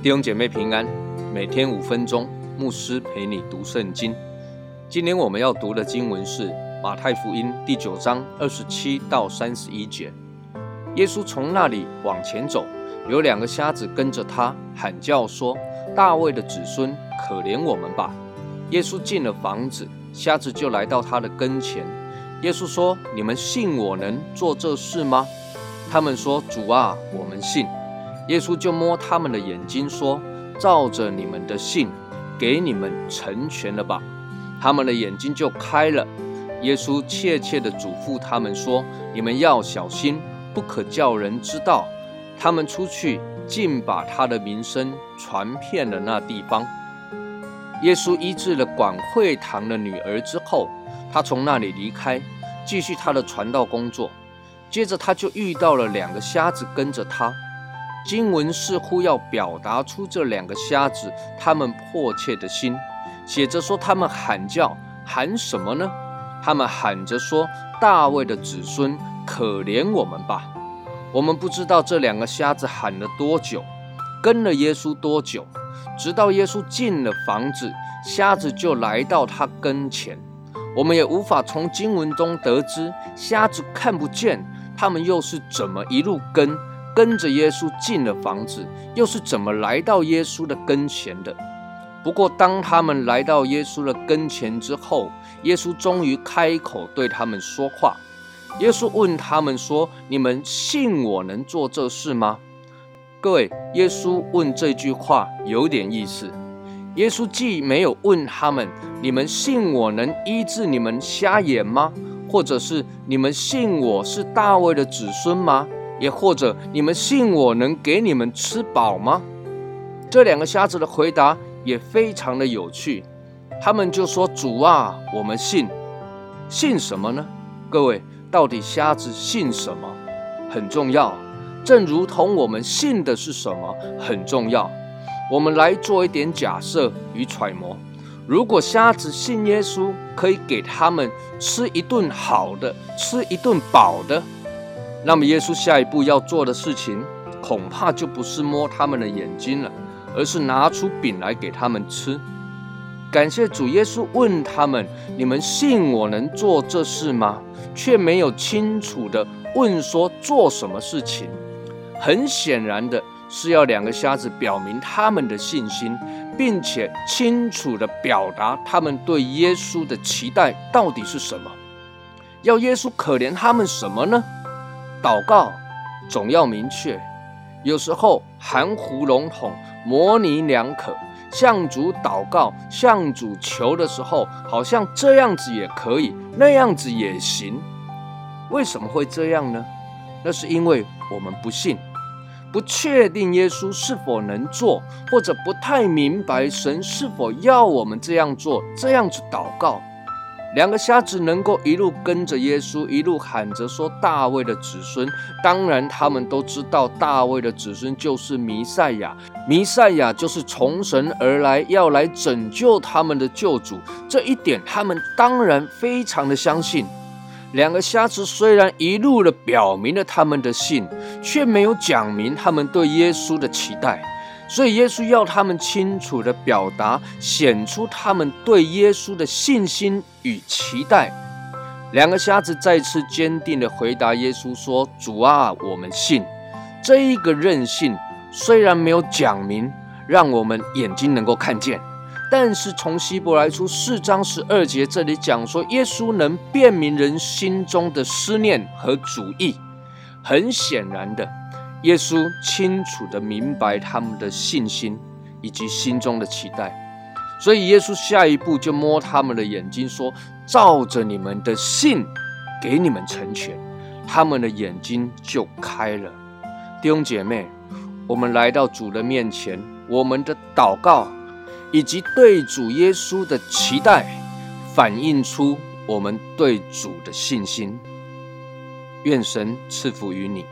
弟兄姐妹平安，每天五分钟，牧师陪你读圣经。今天我们要读的经文是马太福音第九章二十七到三十一节。耶稣从那里往前走，有两个瞎子跟着他，喊叫说：“大卫的子孙，可怜我们吧！”耶稣进了房子，瞎子就来到他的跟前。耶稣说：“你们信我能做这事吗？”他们说：“主啊，我们信。”耶稣就摸他们的眼睛，说：“照着你们的信，给你们成全了吧。”他们的眼睛就开了。耶稣切切地嘱咐他们说：“你们要小心，不可叫人知道。”他们出去，竟把他的名声传遍了那地方。耶稣医治了管会堂的女儿之后，他从那里离开，继续他的传道工作。接着，他就遇到了两个瞎子跟着他。经文似乎要表达出这两个瞎子他们迫切的心，写着说他们喊叫，喊什么呢？他们喊着说：“大卫的子孙，可怜我们吧！”我们不知道这两个瞎子喊了多久，跟了耶稣多久，直到耶稣进了房子，瞎子就来到他跟前。我们也无法从经文中得知瞎子看不见，他们又是怎么一路跟。跟着耶稣进了房子，又是怎么来到耶稣的跟前的？不过，当他们来到耶稣的跟前之后，耶稣终于开口对他们说话。耶稣问他们说：“你们信我能做这事吗？”各位，耶稣问这句话有点意思。耶稣既没有问他们：“你们信我能医治你们瞎眼吗？”或者是“你们信我是大卫的子孙吗？”也或者你们信我能给你们吃饱吗？这两个瞎子的回答也非常的有趣，他们就说：“主啊，我们信。信什么呢？各位，到底瞎子信什么很重要？正如同我们信的是什么很重要。我们来做一点假设与揣摩：如果瞎子信耶稣，可以给他们吃一顿好的，吃一顿饱的。那么，耶稣下一步要做的事情，恐怕就不是摸他们的眼睛了，而是拿出饼来给他们吃。感谢主，耶稣问他们：“你们信我能做这事吗？”却没有清楚的问说做什么事情。很显然的是，要两个瞎子表明他们的信心，并且清楚的表达他们对耶稣的期待到底是什么。要耶稣可怜他们什么呢？祷告总要明确，有时候含糊笼统、模棱两可。向主祷告、向主求的时候，好像这样子也可以，那样子也行。为什么会这样呢？那是因为我们不信，不确定耶稣是否能做，或者不太明白神是否要我们这样做、这样子祷告。两个瞎子能够一路跟着耶稣，一路喊着说：“大卫的子孙。”当然，他们都知道大卫的子孙就是弥赛亚，弥赛亚就是从神而来，要来拯救他们的救主。这一点，他们当然非常的相信。两个瞎子虽然一路的表明了他们的信，却没有讲明他们对耶稣的期待。所以，耶稣要他们清楚的表达，显出他们对耶稣的信心与期待。两个瞎子再次坚定的回答耶稣说：“主啊，我们信。”这一个任性虽然没有讲明，让我们眼睛能够看见，但是从希伯来书四章十二节这里讲说，耶稣能辨明人心中的思念和主意。很显然的。耶稣清楚地明白他们的信心以及心中的期待，所以耶稣下一步就摸他们的眼睛，说：“照着你们的信，给你们成全。”他们的眼睛就开了。弟兄姐妹，我们来到主的面前，我们的祷告以及对主耶稣的期待，反映出我们对主的信心。愿神赐福于你。